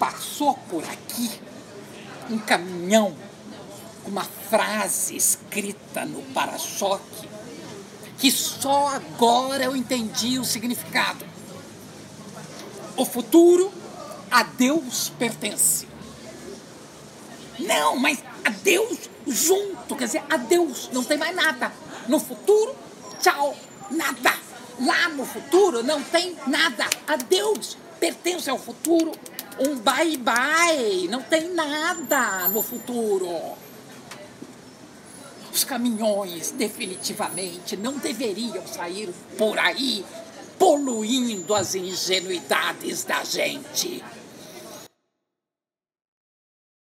passou por aqui um caminhão com uma frase escrita no para-choque que só agora eu entendi o significado. O futuro a Deus pertence. Não, mas a Deus junto, quer dizer, a Deus, não tem mais nada. No futuro, tchau, nada. Lá no futuro não tem nada. A Deus pertence ao futuro. Um bye-bye, não tem nada no futuro. Os caminhões definitivamente não deveriam sair por aí poluindo as ingenuidades da gente.